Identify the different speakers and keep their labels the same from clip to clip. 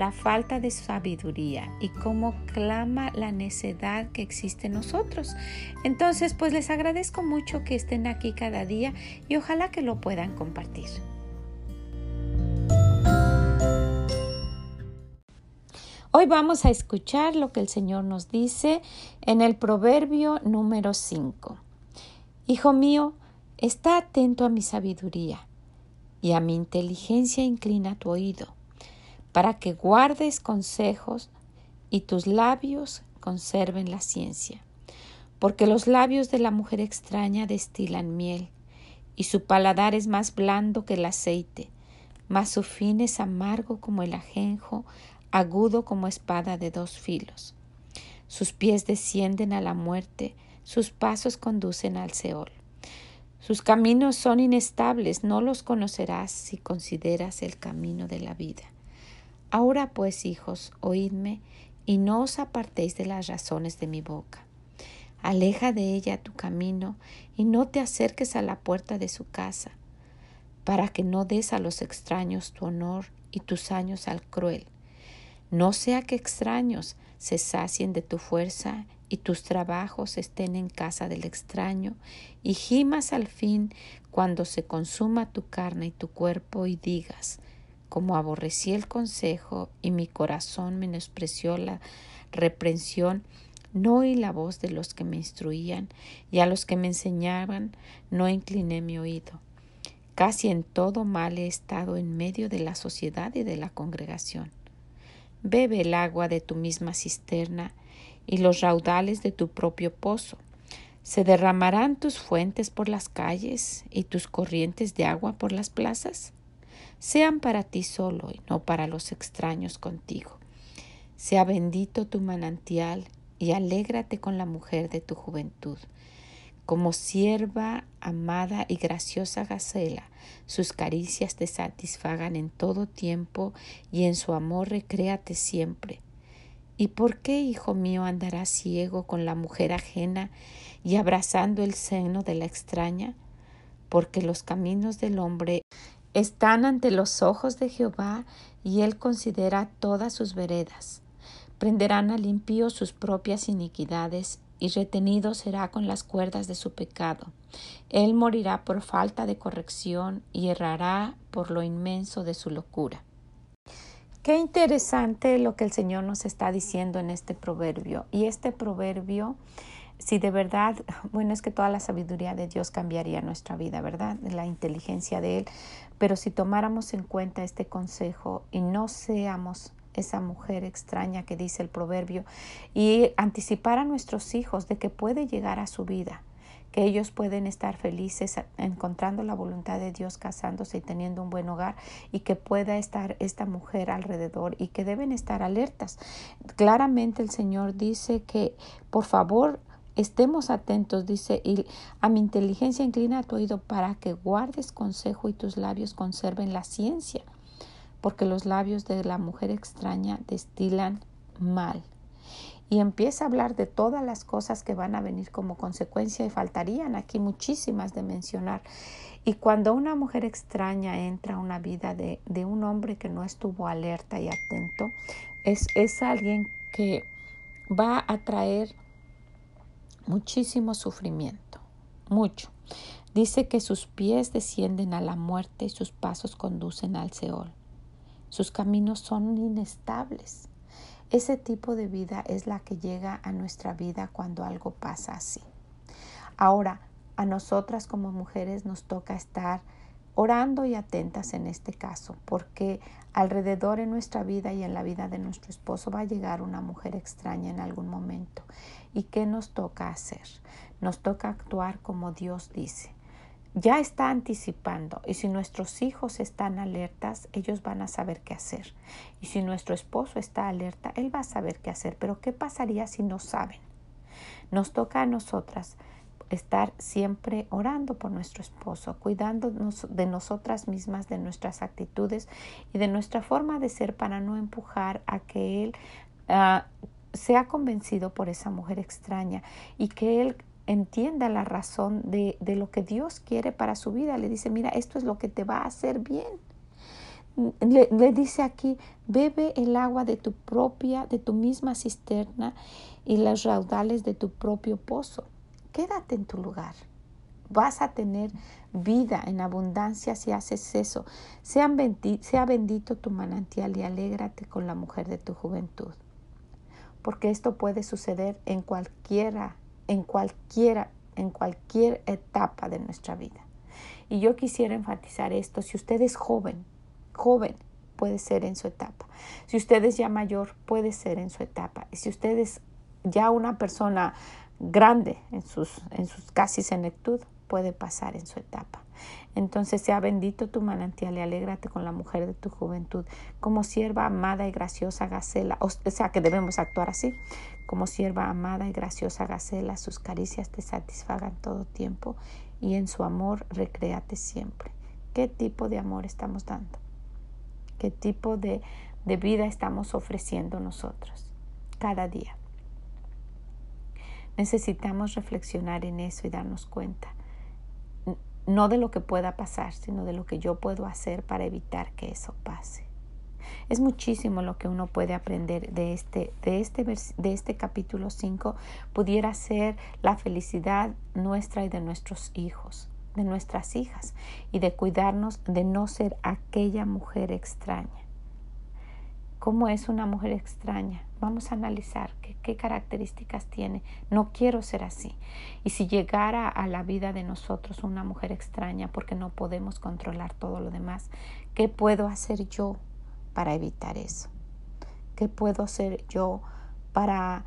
Speaker 1: la falta de sabiduría y cómo clama la necedad que existe en nosotros. Entonces, pues les agradezco mucho que estén aquí cada día y ojalá que lo puedan compartir. Hoy vamos a escuchar lo que el Señor nos dice en el proverbio número 5. Hijo mío, está atento a mi sabiduría y a mi inteligencia inclina tu oído para que guardes consejos y tus labios conserven la ciencia. Porque los labios de la mujer extraña destilan miel, y su paladar es más blando que el aceite, mas su fin es amargo como el ajenjo, agudo como espada de dos filos. Sus pies descienden a la muerte, sus pasos conducen al Seol. Sus caminos son inestables, no los conocerás si consideras el camino de la vida. Ahora pues, hijos, oídme, y no os apartéis de las razones de mi boca. Aleja de ella tu camino, y no te acerques a la puerta de su casa, para que no des a los extraños tu honor y tus años al cruel. No sea que extraños se sacien de tu fuerza y tus trabajos estén en casa del extraño, y gimas al fin cuando se consuma tu carne y tu cuerpo, y digas, como aborrecí el consejo y mi corazón menospreció la reprensión, no oí la voz de los que me instruían y a los que me enseñaban no incliné mi oído. Casi en todo mal he estado en medio de la sociedad y de la congregación. Bebe el agua de tu misma cisterna y los raudales de tu propio pozo. ¿Se derramarán tus fuentes por las calles y tus corrientes de agua por las plazas? Sean para ti solo y no para los extraños contigo. Sea bendito tu manantial y alégrate con la mujer de tu juventud. Como sierva amada y graciosa gacela, sus caricias te satisfagan en todo tiempo y en su amor recréate siempre. ¿Y por qué, hijo mío, andarás ciego con la mujer ajena y abrazando el seno de la extraña? Porque los caminos del hombre están ante los ojos de Jehová y él considera todas sus veredas. Prenderán al impío sus propias iniquidades y retenido será con las cuerdas de su pecado. Él morirá por falta de corrección y errará por lo inmenso de su locura. Qué interesante lo que el Señor nos está diciendo en este proverbio. Y este proverbio si de verdad, bueno, es que toda la sabiduría de Dios cambiaría nuestra vida, ¿verdad? La inteligencia de Él. Pero si tomáramos en cuenta este consejo y no seamos esa mujer extraña que dice el proverbio y anticipar a nuestros hijos de que puede llegar a su vida, que ellos pueden estar felices encontrando la voluntad de Dios, casándose y teniendo un buen hogar y que pueda estar esta mujer alrededor y que deben estar alertas. Claramente el Señor dice que por favor Estemos atentos, dice, y a mi inteligencia inclina tu oído para que guardes consejo y tus labios conserven la ciencia, porque los labios de la mujer extraña destilan mal. Y empieza a hablar de todas las cosas que van a venir como consecuencia y faltarían aquí muchísimas de mencionar. Y cuando una mujer extraña entra a una vida de, de un hombre que no estuvo alerta y atento, es, es alguien que va a traer muchísimo sufrimiento, mucho. Dice que sus pies descienden a la muerte y sus pasos conducen al Seol. Sus caminos son inestables. Ese tipo de vida es la que llega a nuestra vida cuando algo pasa así. Ahora, a nosotras como mujeres nos toca estar orando y atentas en este caso, porque alrededor en nuestra vida y en la vida de nuestro esposo va a llegar una mujer extraña en algún momento ¿Y qué nos toca hacer? Nos toca actuar como Dios dice. ya está anticipando y si nuestros hijos están alertas, ellos van a saber qué hacer. Y si nuestro esposo está alerta, él va a saber qué hacer. Pero ¿qué pasaría si no saben? Nos toca a nosotras estar siempre orando por nuestro esposo, cuidándonos de nosotras mismas, de nuestras actitudes y de nuestra forma de ser para no empujar a que él uh, sea convencido por esa mujer extraña y que él entienda la razón de, de, lo que Dios quiere para su vida. Le dice, mira, esto es lo que te va a hacer bien. Le, le, dice aquí, bebe el agua de tu propia, de tu misma cisterna y los raudales de tu propio pozo. Quédate en tu lugar. Vas a tener vida en abundancia si haces eso. Sea, bendito, sea bendito tu manantial y alégrate con la mujer de tu juventud. Porque esto puede suceder en cualquiera en cualquiera, en cualquier etapa de nuestra vida. Y yo quisiera enfatizar esto, si usted es joven, joven, puede ser en su etapa. Si usted es ya mayor, puede ser en su etapa. Y si usted es ya una persona grande en sus, en sus casi senectud, puede pasar en su etapa. Entonces sea bendito tu manantial y alégrate con la mujer de tu juventud, como sierva amada y graciosa Gacela, o sea que debemos actuar así, como sierva amada y graciosa Gacela, sus caricias te satisfagan todo tiempo y en su amor recréate siempre. ¿Qué tipo de amor estamos dando? ¿Qué tipo de, de vida estamos ofreciendo nosotros cada día? Necesitamos reflexionar en eso y darnos cuenta no de lo que pueda pasar, sino de lo que yo puedo hacer para evitar que eso pase. Es muchísimo lo que uno puede aprender de este, de este, de este capítulo 5. Pudiera ser la felicidad nuestra y de nuestros hijos, de nuestras hijas, y de cuidarnos de no ser aquella mujer extraña ¿Cómo es una mujer extraña? Vamos a analizar qué, características tiene. No quiero ser así. Y si llegara a la vida de nosotros una mujer extraña porque no podemos controlar todo lo demás, ¿qué puedo hacer yo para evitar eso? ¿Qué puedo hacer yo para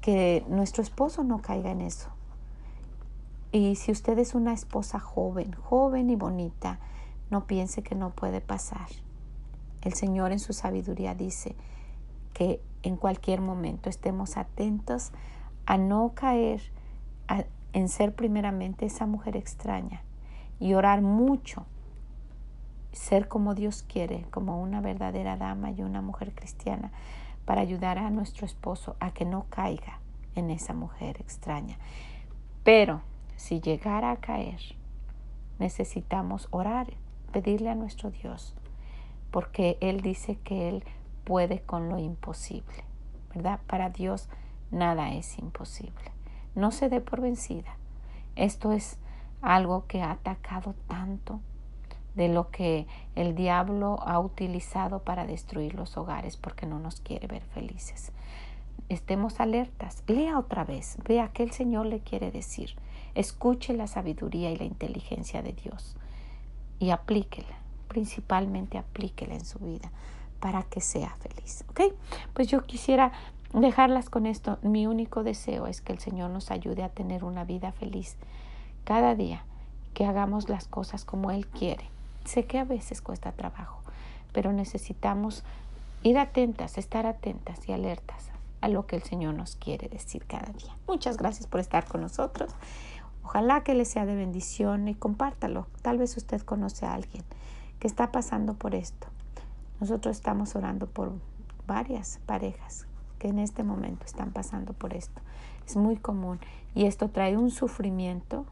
Speaker 1: que nuestro esposo no caiga en eso? Y si usted es una esposa joven, joven y bonita, no piense que no puede pasar el Señor en su sabiduría dice que en cualquier momento estemos atentos a no caer en ser primeramente esa mujer extraña y orar mucho, ser como Dios quiere, como una verdadera dama y una mujer cristiana, para ayudar a nuestro esposo a que no caiga en esa mujer extraña. Pero si llegara a caer, necesitamos orar, pedirle a nuestro Dios porque Él dice que Él puede con lo imposible, ¿verdad? Para Dios nada es imposible. No se dé por vencida. Esto es algo que ha atacado tanto de lo que el diablo ha utilizado para destruir los hogares porque no nos quiere ver felices. Estemos alertas. Lea otra vez. Vea qué el Señor le quiere decir. Escuche la sabiduría y la inteligencia de Dios y aplíquela principalmente aplíquela en su vida para que sea feliz. ¿Ok? Pues yo quisiera dejarlas con esto. Mi único deseo es que el Señor nos ayude a tener una vida feliz cada día, que hagamos las cosas como Él quiere. Sé que a veces cuesta trabajo, pero necesitamos ir atentas, estar atentas y alertas a lo que el Señor nos quiere decir cada día. Muchas gracias por estar con nosotros. Ojalá que le sea de bendición y compártalo. Tal vez usted conoce a alguien que está pasando por esto. Nosotros estamos orando por varias parejas que en este momento están pasando por esto. Es muy común y esto trae un sufrimiento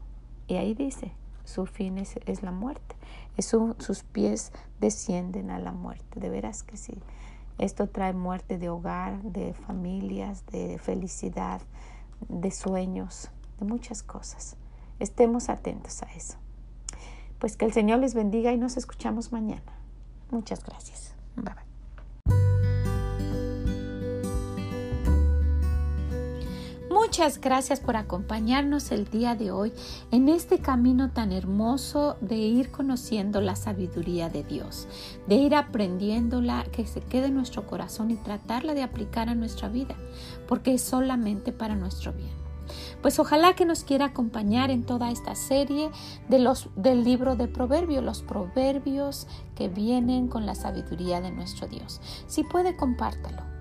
Speaker 1: y ahí dice, su fin es, la muerte. Es sus pies descienden a la muerte. De veras que sí. Esto trae muerte de hogar, de familias, de felicidad, de sueños, de muchas cosas. Estemos atentos a eso. Pues que el Señor les bendiga y nos escuchamos mañana. Muchas gracias. Bye bye. Muchas gracias por acompañarnos el día de hoy en este camino tan hermoso de ir conociendo la sabiduría de Dios, de ir aprendiéndola, que se quede en nuestro corazón y tratarla de aplicar a nuestra vida, porque es solamente para nuestro bien. Pues ojalá que nos quiera acompañar en toda esta serie de los, del libro de Proverbios, los proverbios que vienen con la sabiduría de nuestro Dios. Si puede, compártalo.